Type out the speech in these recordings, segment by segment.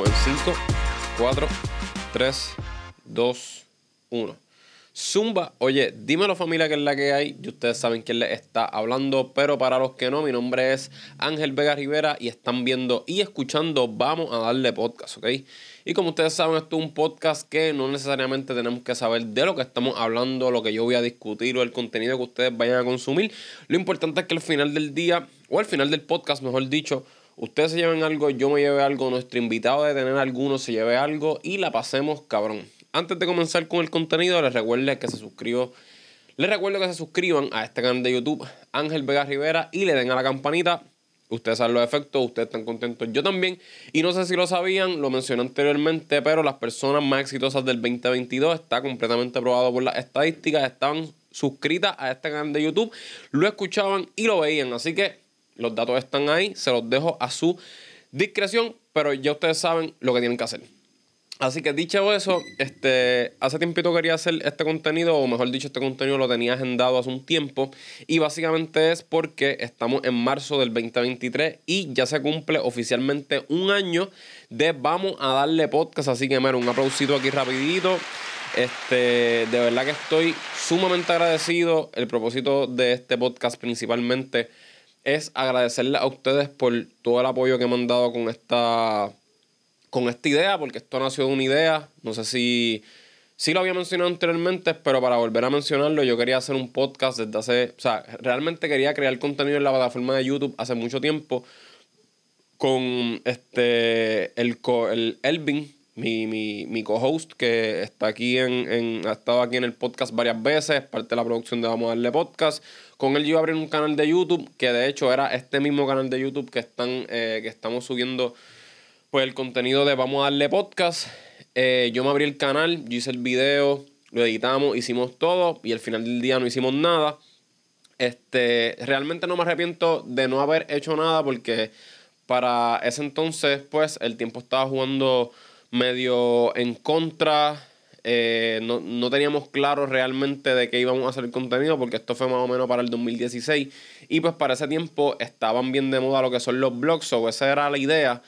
en 5, 4, 3, 2, 1. Zumba, oye, dímelo familia que es la que hay y ustedes saben quién les está hablando, pero para los que no, mi nombre es Ángel Vega Rivera y están viendo y escuchando Vamos a darle podcast, ¿ok? Y como ustedes saben, esto es un podcast que no necesariamente tenemos que saber de lo que estamos hablando, lo que yo voy a discutir o el contenido que ustedes vayan a consumir. Lo importante es que al final del día, o al final del podcast, mejor dicho, ustedes se lleven algo, yo me lleve algo, nuestro invitado de tener alguno se lleve algo y la pasemos cabrón. Antes de comenzar con el contenido, les recuerdo que se suscriban. Les recuerdo que se suscriban a este canal de YouTube, Ángel Vega Rivera, y le den a la campanita. Ustedes saben los efectos, ustedes están contentos, yo también. Y no sé si lo sabían, lo mencioné anteriormente, pero las personas más exitosas del 2022 está completamente probado por las estadísticas, estaban suscritas a este canal de YouTube, lo escuchaban y lo veían. Así que los datos están ahí, se los dejo a su discreción, pero ya ustedes saben lo que tienen que hacer. Así que dicho eso, este, hace tiempito quería hacer este contenido, o mejor dicho, este contenido lo tenía agendado hace un tiempo. Y básicamente es porque estamos en marzo del 2023 y ya se cumple oficialmente un año de Vamos a darle podcast. Así que, mira, un aplausito aquí rapidito. Este, de verdad que estoy sumamente agradecido. El propósito de este podcast principalmente es agradecerle a ustedes por todo el apoyo que me han dado con esta con esta idea, porque esto nació de una idea. No sé si, si lo había mencionado anteriormente, pero para volver a mencionarlo, yo quería hacer un podcast desde hace. O sea, realmente quería crear contenido en la plataforma de YouTube hace mucho tiempo con este el, el Elvin, mi, mi, mi co-host, que está aquí en, en, ha estado aquí en el podcast varias veces, parte de la producción de Vamos a darle podcast. Con él yo iba a abrir un canal de YouTube, que de hecho era este mismo canal de YouTube que están, eh, que estamos subiendo pues el contenido de Vamos a darle podcast. Eh, yo me abrí el canal, yo hice el video, lo editamos, hicimos todo y al final del día no hicimos nada. Este, realmente no me arrepiento de no haber hecho nada porque para ese entonces, pues, el tiempo estaba jugando medio en contra. Eh, no, no, teníamos claro realmente de qué íbamos a hacer el contenido porque esto fue más o menos para el 2016 y pues para ese tiempo estaban bien de moda lo que son los blogs o esa era la idea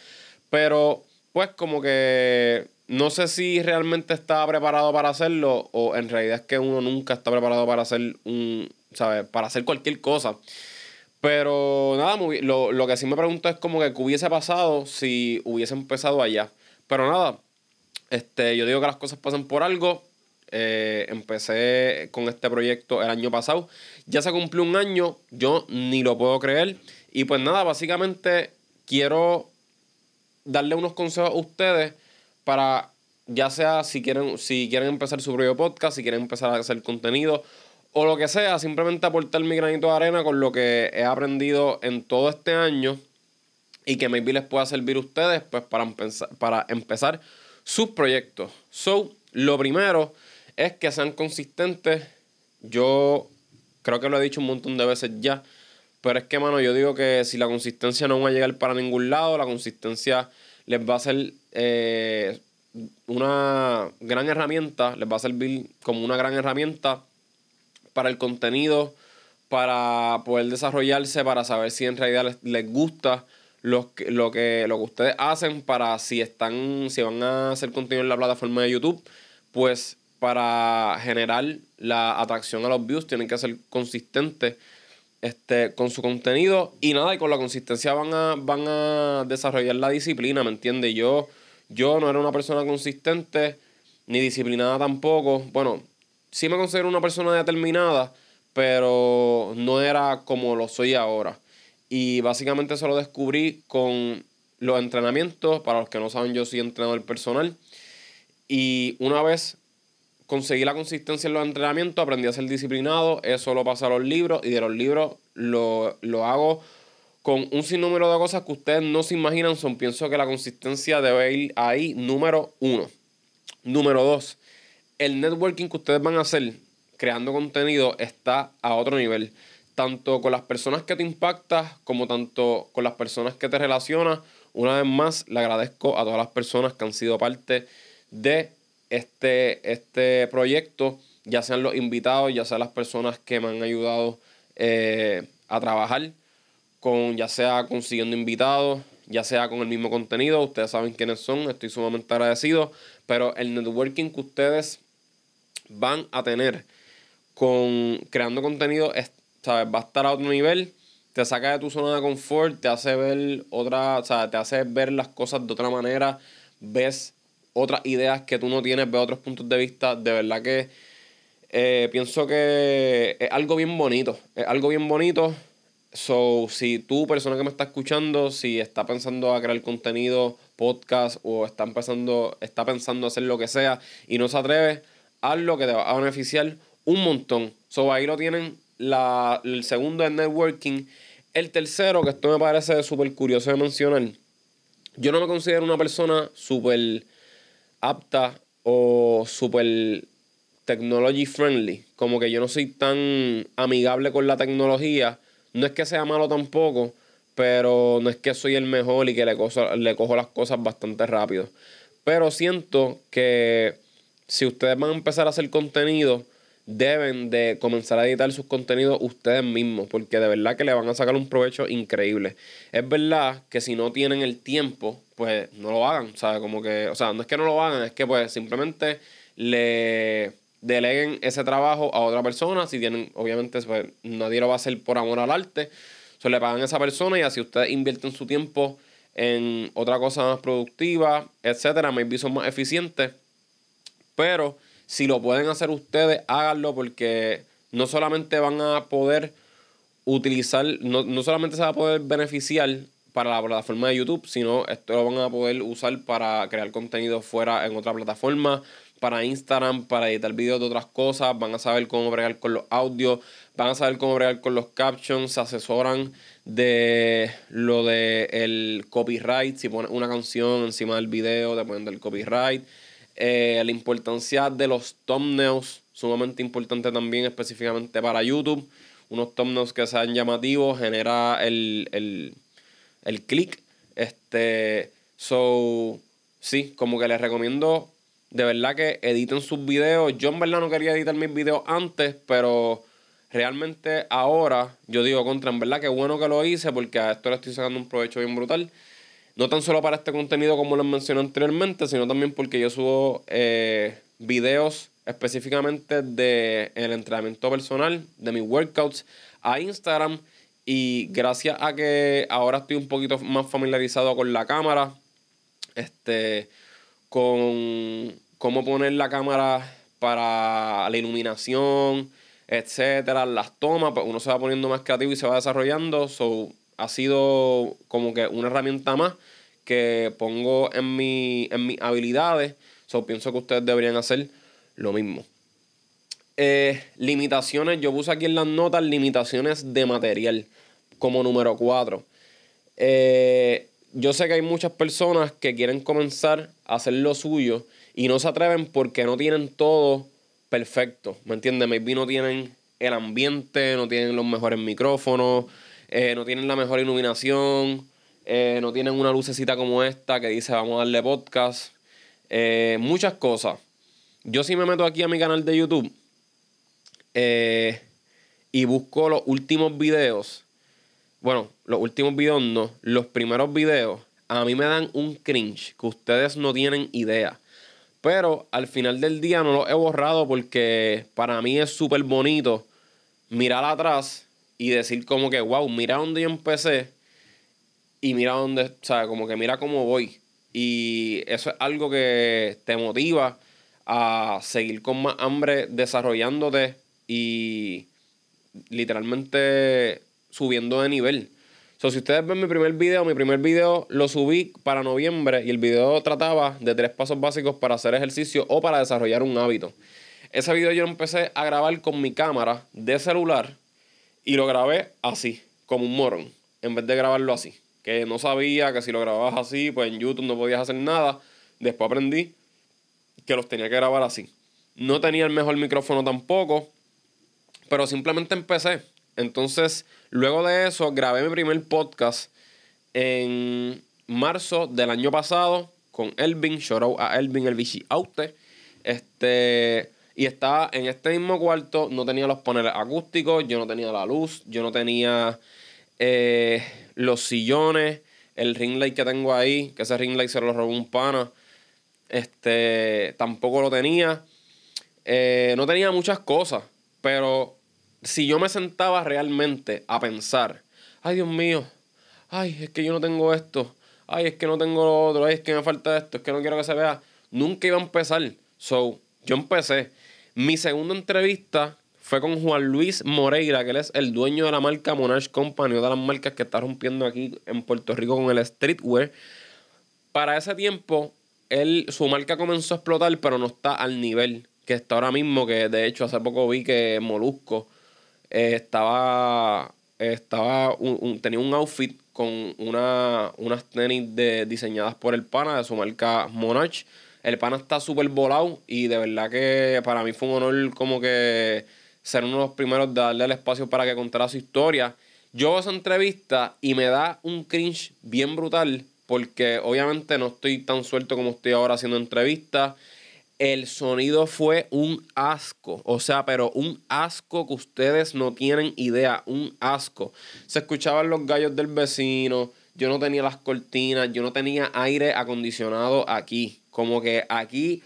pero, pues, como que no sé si realmente estaba preparado para hacerlo o en realidad es que uno nunca está preparado para hacer un, ¿sabes? Para hacer cualquier cosa. Pero nada, lo, lo que sí me pregunto es como que hubiese pasado si hubiese empezado allá. Pero nada, este, yo digo que las cosas pasan por algo. Eh, empecé con este proyecto el año pasado. Ya se cumplió un año, yo ni lo puedo creer. Y pues nada, básicamente quiero darle unos consejos a ustedes para, ya sea si quieren, si quieren empezar su propio podcast, si quieren empezar a hacer contenido o lo que sea, simplemente aportar mi granito de arena con lo que he aprendido en todo este año y que maybe les pueda servir a ustedes pues para empezar, para empezar sus proyectos. So, lo primero es que sean consistentes. Yo creo que lo he dicho un montón de veces ya. Pero es que, mano, yo digo que si la consistencia no va a llegar para ningún lado, la consistencia les va a ser eh, una gran herramienta, les va a servir como una gran herramienta para el contenido, para poder desarrollarse, para saber si en realidad les, gusta lo que, lo, que, lo que ustedes hacen, para si están, si van a hacer contenido en la plataforma de YouTube, pues para generar la atracción a los views tienen que ser consistentes este, con su contenido y nada, y con la consistencia van a, van a desarrollar la disciplina, ¿me entiendes? Yo, yo no era una persona consistente, ni disciplinada tampoco. Bueno, sí me considero una persona determinada, pero no era como lo soy ahora. Y básicamente eso lo descubrí con los entrenamientos. Para los que no saben, yo soy entrenador personal. Y una vez conseguí la consistencia en los entrenamientos, aprendí a ser disciplinado, eso lo paso a los libros y de los libros lo, hago con un sinnúmero de cosas que ustedes no se imaginan. Son, pienso que la consistencia debe ir ahí, número uno. Número dos, el networking que ustedes van a hacer creando contenido está a otro nivel. Tanto con las personas que te impactas como tanto con las personas que te relacionas. Una vez más, le agradezco a todas las personas que han sido parte de este, este proyecto, ya sean los invitados, ya sean las personas que me han ayudado eh, a trabajar, con ya sea consiguiendo invitados, ya sea con el mismo contenido, ustedes saben quiénes son, estoy sumamente agradecido, pero el networking que ustedes van a tener con creando contenido ¿sabes? va a estar a otro nivel, te saca de tu zona de confort, te hace ver otra, o sea, te hace ver las cosas de otra manera, ves otras ideas que tú no tienes, ves otros puntos de vista, de verdad que eh, pienso que es algo bien bonito, es algo bien bonito So, si tú, persona que me está escuchando, si está pensando a crear contenido, podcast, o está empezando, está pensando hacer lo que sea y no se atreve, hazlo que te va a beneficiar un montón. So, ahí lo tienen la, el segundo es networking. El tercero, que esto me parece súper curioso de mencionar. Yo no me considero una persona súper apta o súper technology friendly. Como que yo no soy tan amigable con la tecnología no es que sea malo tampoco, pero no es que soy el mejor y que le, le cojo las cosas bastante rápido. Pero siento que si ustedes van a empezar a hacer contenido, deben de comenzar a editar sus contenidos ustedes mismos, porque de verdad que le van a sacar un provecho increíble. Es verdad que si no tienen el tiempo, pues no lo hagan, sea, como que, o sea, no es que no lo hagan, es que pues simplemente le deleguen ese trabajo a otra persona. Si tienen, obviamente, pues, nadie lo va a hacer por amor al arte. Se le pagan a esa persona y así ustedes invierten su tiempo en otra cosa más productiva, etcétera. Maybe son más eficientes. Pero si lo pueden hacer ustedes, háganlo porque no solamente van a poder utilizar, no, no solamente se va a poder beneficiar para la plataforma de YouTube, sino esto lo van a poder usar para crear contenido fuera en otra plataforma, para Instagram, para editar videos de otras cosas, van a saber cómo bregar con los audios, van a saber cómo bregar con los captions, se asesoran de lo de el copyright, si pones una canción encima del video, te ponen del copyright. Eh, la importancia de los thumbnails, sumamente importante también específicamente para YouTube. Unos thumbnails que sean llamativos, genera el, el, el click. Este, so, sí, como que les recomiendo de verdad que editen sus videos. Yo en verdad no quería editar mis videos antes, pero realmente ahora yo digo contra, en verdad que bueno que lo hice porque a esto le estoy sacando un provecho bien brutal. No tan solo para este contenido como les mencioné anteriormente, sino también porque yo subo eh, videos específicamente de el entrenamiento personal, de mis workouts a Instagram. Y gracias a que ahora estoy un poquito más familiarizado con la cámara, este, con cómo poner la cámara para la iluminación, etcétera, las tomas, pues uno se va poniendo más creativo y se va desarrollando. So, ha sido como que una herramienta más que pongo en, mi, en mis habilidades. So, pienso que ustedes deberían hacer lo mismo. Eh, limitaciones, yo puse aquí en las notas limitaciones de material como número 4. Eh, yo sé que hay muchas personas que quieren comenzar a hacer lo suyo y no se atreven porque no tienen todo perfecto, ¿me entiendes? Maybe no tienen el ambiente, no tienen los mejores micrófonos, eh, no tienen la mejor iluminación, eh, no tienen una lucecita como esta que dice vamos a darle podcast, eh, muchas cosas. Yo sí me meto aquí a mi canal de YouTube y busco los últimos videos. Bueno, los últimos videos no, los primeros videos a mí me dan un cringe que ustedes no tienen idea. Pero al final del día no lo he borrado porque para mí es súper bonito mirar atrás y decir como que, wow, mira dónde yo empecé y mira dónde, o sea, como que mira cómo voy. Y eso es algo que te motiva a seguir con más hambre desarrollándote y literalmente subiendo de nivel si ustedes ven mi primer video, mi primer video lo subí para noviembre y el video trataba de tres pasos básicos para hacer ejercicio o para desarrollar un hábito. Ese video yo empecé a grabar con mi cámara de celular y lo grabé así, como un morón, en vez de grabarlo así. Que no sabía que si lo grababas así, pues en YouTube no podías hacer nada. Después aprendí que los tenía que grabar así. No tenía el mejor micrófono tampoco, pero simplemente empecé. Entonces, luego de eso, grabé mi primer podcast en marzo del año pasado con Elvin, shout a Elvin, el Aute. Este, y estaba en este mismo cuarto, no tenía los paneles acústicos, yo no tenía la luz, yo no tenía eh, los sillones, El ring light que tengo ahí, que ese ring light se lo robó un pana, este, tampoco lo tenía. Eh, no tenía muchas cosas, pero si yo me sentaba realmente a pensar, ay Dios mío, ay, es que yo no tengo esto, ay, es que no tengo lo otro, ay, es que me falta esto, es que no quiero que se vea, nunca iba a empezar. So, yo empecé. Mi segunda entrevista fue con Juan Luis Moreira, que él es el dueño de la marca Monarch Company, una de las marcas que está rompiendo aquí en Puerto Rico con el streetwear. Para ese tiempo, él, su marca comenzó a explotar, pero no está al nivel que está ahora mismo, que de hecho hace poco vi que Molusco eh, estaba, estaba tenía un outfit con una, unas tenis de, diseñadas por el pana de su marca Monarch. El pana está súper volado y de verdad que para mí fue un honor como que ser uno de los primeros de darle el espacio para que contara su historia. Yo hago esa entrevista y me da un cringe bien brutal porque obviamente no estoy tan suelto como estoy ahora haciendo entrevistas el sonido fue un asco. O sea, pero un asco que ustedes no tienen idea. Un asco. Se escuchaban los gallos del vecino. Yo no tenía las cortinas. Yo no tenía aire acondicionado aquí. Como que aquí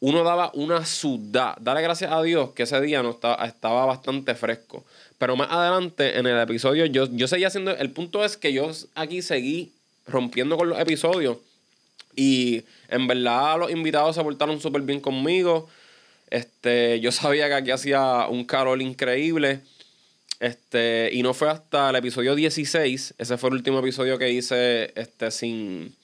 uno daba una sudada. Dale gracias a Dios que ese día no estaba, estaba bastante fresco. Pero más adelante en el episodio yo, yo seguía haciendo... El punto es que yo aquí seguí rompiendo con los episodios. Y en verdad los invitados se portaron súper bien conmigo. Este, yo sabía que aquí hacía un carol increíble. Este, y no fue hasta el episodio 16, ese fue el último episodio que hice este, sin,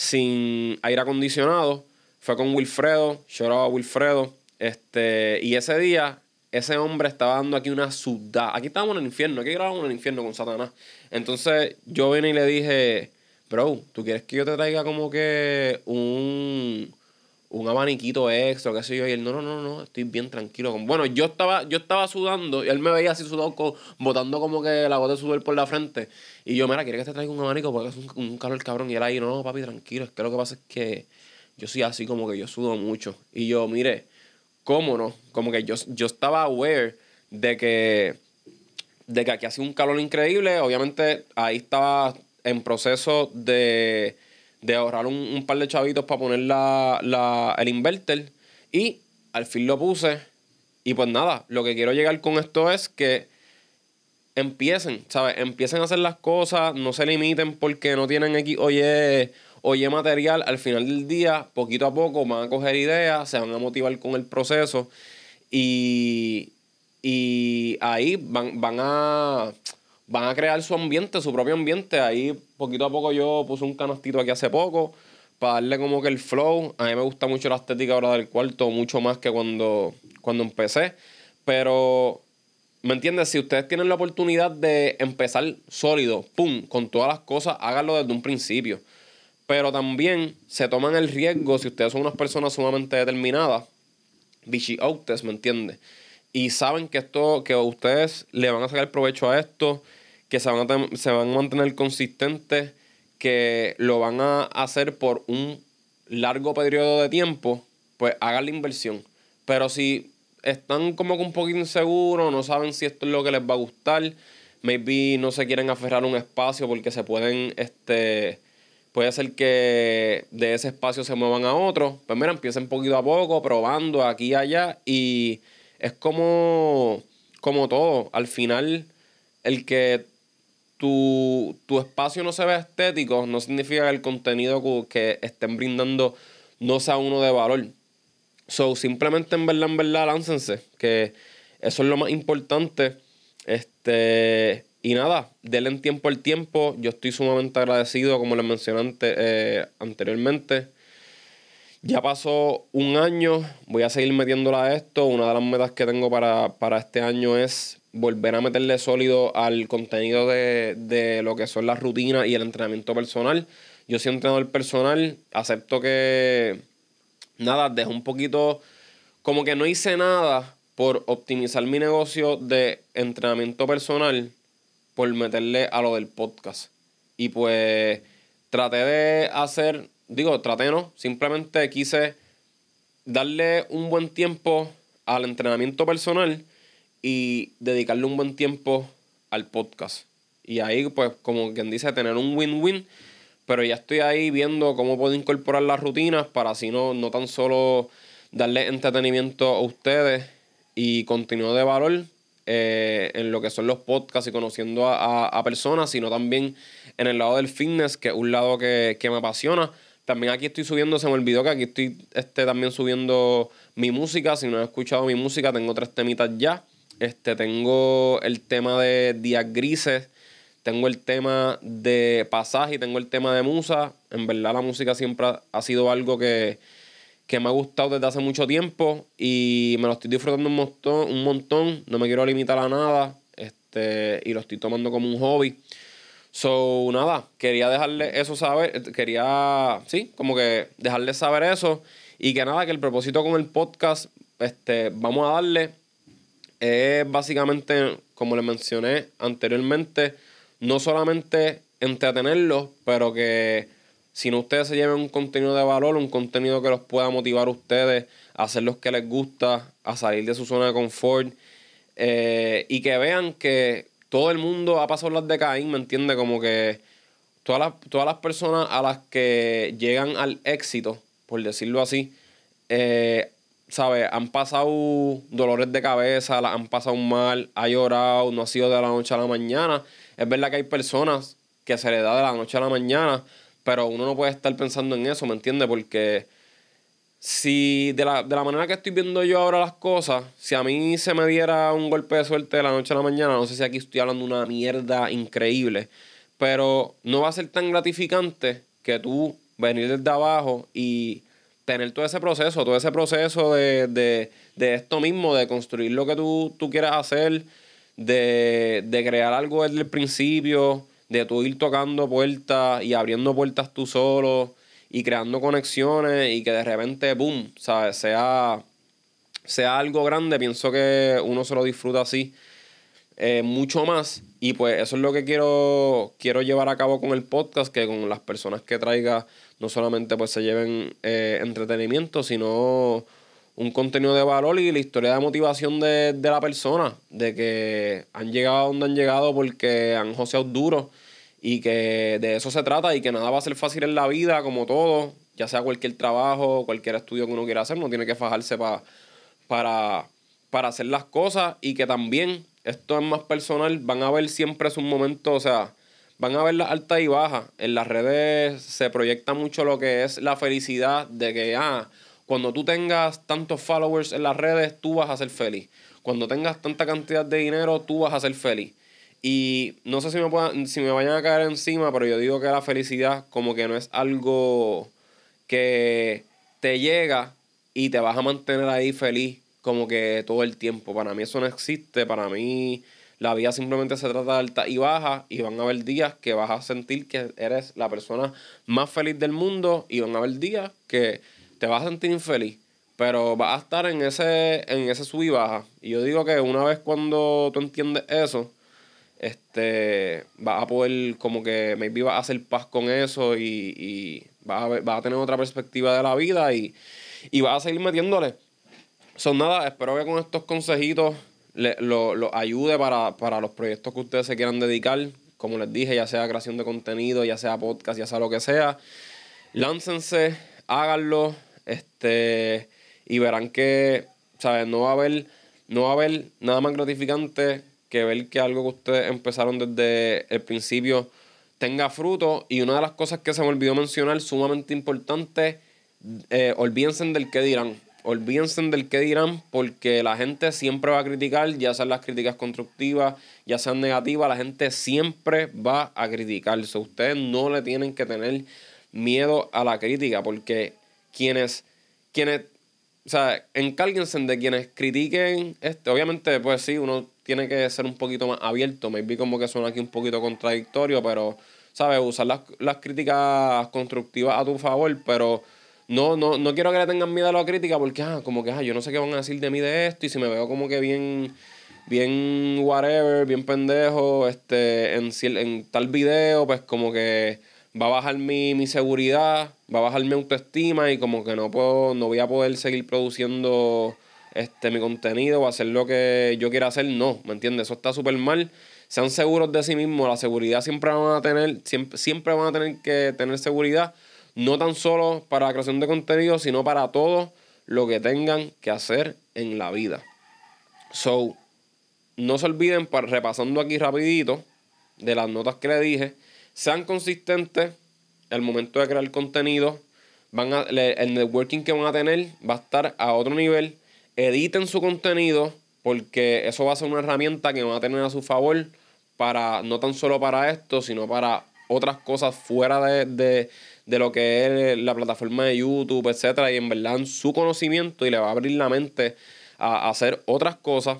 sin aire acondicionado. Fue con Wilfredo, lloraba Wilfredo. Este, y ese día, ese hombre estaba dando aquí una sudada. Aquí estábamos en el infierno, aquí grabamos en el infierno con Satanás. Entonces yo vine y le dije, bro, ¿tú quieres que yo te traiga como que un, un abaniquito extra, qué sé yo? Y él, no, no, no, no, estoy bien tranquilo. Bueno, yo estaba, yo estaba sudando y él me veía así sudado, botando como que la gota de sudor por la frente. Y yo, mira, ¿quieres que te traiga un abanico? Porque es un, un calor cabrón. Y él ahí, no, papi, tranquilo. Es que lo que pasa es que yo soy así como que yo sudo mucho. Y yo, mire, ¿cómo no? Como que yo, yo estaba aware de que, de que aquí hacía un calor increíble. Obviamente ahí estaba en proceso de, ahorrar un, par de chavitos para poner la, el inverter. Y al fin lo puse. Y pues nada, lo que quiero llegar con esto es que empiecen, ¿sabes? Empiecen a hacer las cosas, no se limiten porque no tienen X, oye, oye material. Al final del día, poquito a poco van a coger ideas, se van a motivar con el proceso. Y, y ahí van, van a van a crear su ambiente, su propio ambiente. Ahí poquito a poco yo puse un canastito aquí hace poco para darle como que el flow. A mí me gusta mucho la estética ahora del cuarto, mucho más que cuando, cuando empecé. Pero, ¿me entiendes? Si ustedes tienen la oportunidad de empezar sólido, pum, con todas las cosas, háganlo desde un principio. Pero también se toman el riesgo, si ustedes son unas personas sumamente determinadas, bichi ¿me entiendes? Y saben que esto, que ustedes le van a sacar provecho a esto que se van, a se van a mantener consistentes, que lo van a hacer por un largo periodo de tiempo, pues hagan la inversión. Pero si están como que un poquito inseguros, no saben si esto es lo que les va a gustar, maybe no se quieren aferrar a un espacio porque se pueden, este, puede ser que de ese espacio se muevan a otro. Pues mira, empiecen poquito a poco, probando aquí y allá y es como, como todo. Al final, el que tu, espacio no se ve estético, no significa que el contenido que estén brindando no sea uno de valor. So, simplemente en verdad, en verdad, láncense, que eso es lo más importante. Este, y nada, denle tiempo al tiempo. Yo estoy sumamente agradecido, como les mencioné eh, anteriormente. Ya pasó un año, voy a seguir metiéndola a esto. Una de las metas que tengo para, para este año es volver a meterle sólido al contenido de, lo que son las rutinas y el entrenamiento personal. Yo soy entrenador personal, acepto que, nada, dejo un poquito, como que no hice nada por optimizar mi negocio de entrenamiento personal por meterle a lo del podcast. Y pues traté de hacer, digo, traté no, simplemente quise darle un buen tiempo al entrenamiento personal y dedicarle un buen tiempo al podcast. Y ahí, pues, como quien dice, tener un win-win. Pero ya estoy ahí viendo cómo puedo incorporar las rutinas para así no, no tan solo darle entretenimiento a ustedes y contenido de valor eh, en lo que son los podcasts y conociendo a, personas, sino también en el lado del fitness, que es un lado que, me apasiona. También aquí estoy subiendo, se me olvidó que aquí estoy este, también subiendo mi música. Si no has escuchado mi música, tengo tres temitas ya. Este, tengo el tema de días grises, tengo el tema de pasaje y tengo el tema de musa. En verdad la música siempre ha sido algo que, que me ha gustado desde hace mucho tiempo y me lo estoy disfrutando un montón, un montón. no me quiero limitar a nada este, y lo estoy tomando como un hobby. So, nada, quería dejarle eso saber, quería, sí, como que dejarle saber eso y que nada, que el propósito con el podcast, este, vamos a darle, es básicamente, como les mencioné anteriormente, no solamente entretenerlos, pero que si no ustedes se lleven un contenido de valor, un contenido que los pueda motivar a ustedes a hacer lo que les gusta, a salir de su zona de confort eh, y que vean que todo el mundo ha pasado las de Caín, ¿me entiende? Como que todas las, todas las personas a las que llegan al éxito, por decirlo así, eh, ¿sabes? Han pasado dolores de cabeza, han pasado mal, ha llorado, no ha sido de la noche a la mañana. Es verdad que hay personas que se le da de la noche a la mañana, pero uno no puede estar pensando en eso, ¿me entiendes? Porque si de la, manera que estoy viendo yo ahora las cosas, si a mí se me diera un golpe de suerte de la noche a la mañana, no sé si aquí estoy hablando de una mierda increíble, pero no va a ser tan gratificante que tú venir desde abajo y tener todo ese proceso, todo ese proceso de, de, de esto mismo, de construir lo que tú, tú quieras hacer, de, de crear algo desde el principio, de tú ir tocando puertas y abriendo puertas tú solo y creando conexiones y que de repente, boom, ¿sabes? Sea, sea algo grande, pienso que uno se lo disfruta así eh, mucho más. Y pues eso es lo que quiero, quiero llevar a cabo con el podcast, que con las personas que traiga no solamente pues se lleven eh, entretenimiento, sino un contenido de valor y la historia de motivación de, de, la persona, de que han llegado a donde han llegado porque han joseado duro y que de eso se trata y que nada va a ser fácil en la vida, como todo, ya sea cualquier trabajo, cualquier estudio que uno quiera hacer, uno tiene que fajarse para, para hacer las cosas y que también, esto es más personal, van a ver siempre su momento, o sea, van a ver las altas y bajas. En las redes se proyecta mucho lo que es la felicidad de que, ah, cuando tú tengas tantos followers en las redes, tú vas a ser feliz. Cuando tengas tanta cantidad de dinero, tú vas a ser feliz. Y no sé si me, puedan, si me vayan a caer encima, pero yo digo que la felicidad como que no es algo que te llega y te vas a mantener ahí feliz como que todo el tiempo. Para mí eso no existe. Para mí la vida simplemente se trata de alta y baja y van a haber días que vas a sentir que eres la persona más feliz del mundo y van a haber días que te vas a sentir infeliz. Pero vas a estar en ese, en ese sub y baja. Y yo digo que una vez cuando tú entiendes eso, este, vas a poder como que maybe vas a hacer paz con eso y, y vas, a, a tener otra perspectiva de la vida y, y vas a seguir metiéndole. Son nada, espero que con estos consejitos los lo ayude para, para los proyectos que ustedes se quieran dedicar. Como les dije, ya sea creación de contenido, ya sea podcast, ya sea lo que sea. Láncense, háganlo, este, y verán que, ¿sabes? No va a haber, no va a haber nada más gratificante que ver que algo que ustedes empezaron desde el principio tenga fruto. Y una de las cosas que se me olvidó mencionar, sumamente importante, eh, olvídense del que dirán. Olvídense del que dirán porque la gente siempre va a criticar, ya sean las críticas constructivas, ya sean negativas, la gente siempre va a criticar. So, ustedes no le tienen que tener miedo a la crítica porque quienes, quienes o sea, encárguense de quienes critiquen, este, obviamente, pues sí, uno tiene que ser un poquito más abierto. Me vi como que suena aquí un poquito contradictorio, pero, ¿sabes? Usar las, las críticas constructivas a tu favor, pero no, no, no quiero que le tengan miedo a la crítica porque, ah, como que, ah, yo no sé qué van a decir de mí de esto y si me veo como que bien, bien whatever, bien pendejo, este, en, en tal video, pues como que va a bajar mi, mi seguridad, va a bajar mi autoestima y como que no puedo, no voy a poder seguir produciendo este, mi contenido o hacer lo que yo quiera hacer. No, ¿me entiendes? Eso está súper mal. Sean seguros de sí mismos. La seguridad siempre van a tener, siempre, siempre van a tener que tener seguridad. No tan solo para la creación de contenido, sino para todo lo que tengan que hacer en la vida. So, no se olviden, repasando aquí rapidito, de las notas que le dije, sean consistentes al momento de crear contenido. Van a, el networking que van a tener va a estar a otro nivel. Editen su contenido porque eso va a ser una herramienta que van a tener a su favor para no tan solo para esto, sino para otras cosas fuera de, de lo que es la plataforma de YouTube, etcétera, y en verdad su conocimiento y le va a abrir la mente a hacer otras cosas.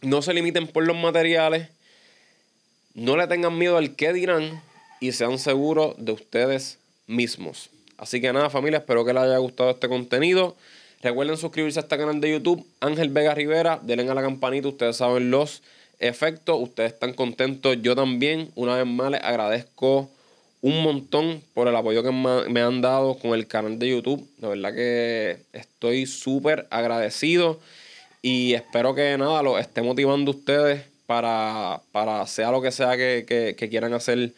No se limiten por los materiales, no le tengan miedo al qué dirán y sean seguros de ustedes mismos. Así que nada, familia, espero que les haya gustado este contenido. Recuerden suscribirse a este canal de YouTube, Ángel Vega Rivera, denle a la campanita, ustedes saben los efectos, ustedes están contentos, yo también. Una vez más les agradezco un montón por el apoyo que me han dado con el canal de YouTube. De verdad que estoy súper agradecido y espero que nada, lo esté motivando ustedes para, para sea lo que sea que, quieran hacer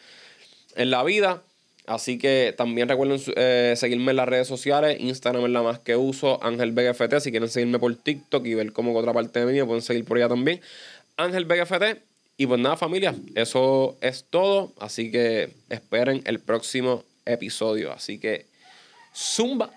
en la vida. Así que también recuerden eh, seguirme en las redes sociales. Instagram es la más que uso. Ángel BGFT. Si quieren seguirme por TikTok y ver cómo otra parte de mí, pueden seguir por allá también. Ángel BGFT. Y pues nada, familia, eso es todo. Así que esperen el próximo episodio. Así que, zumba.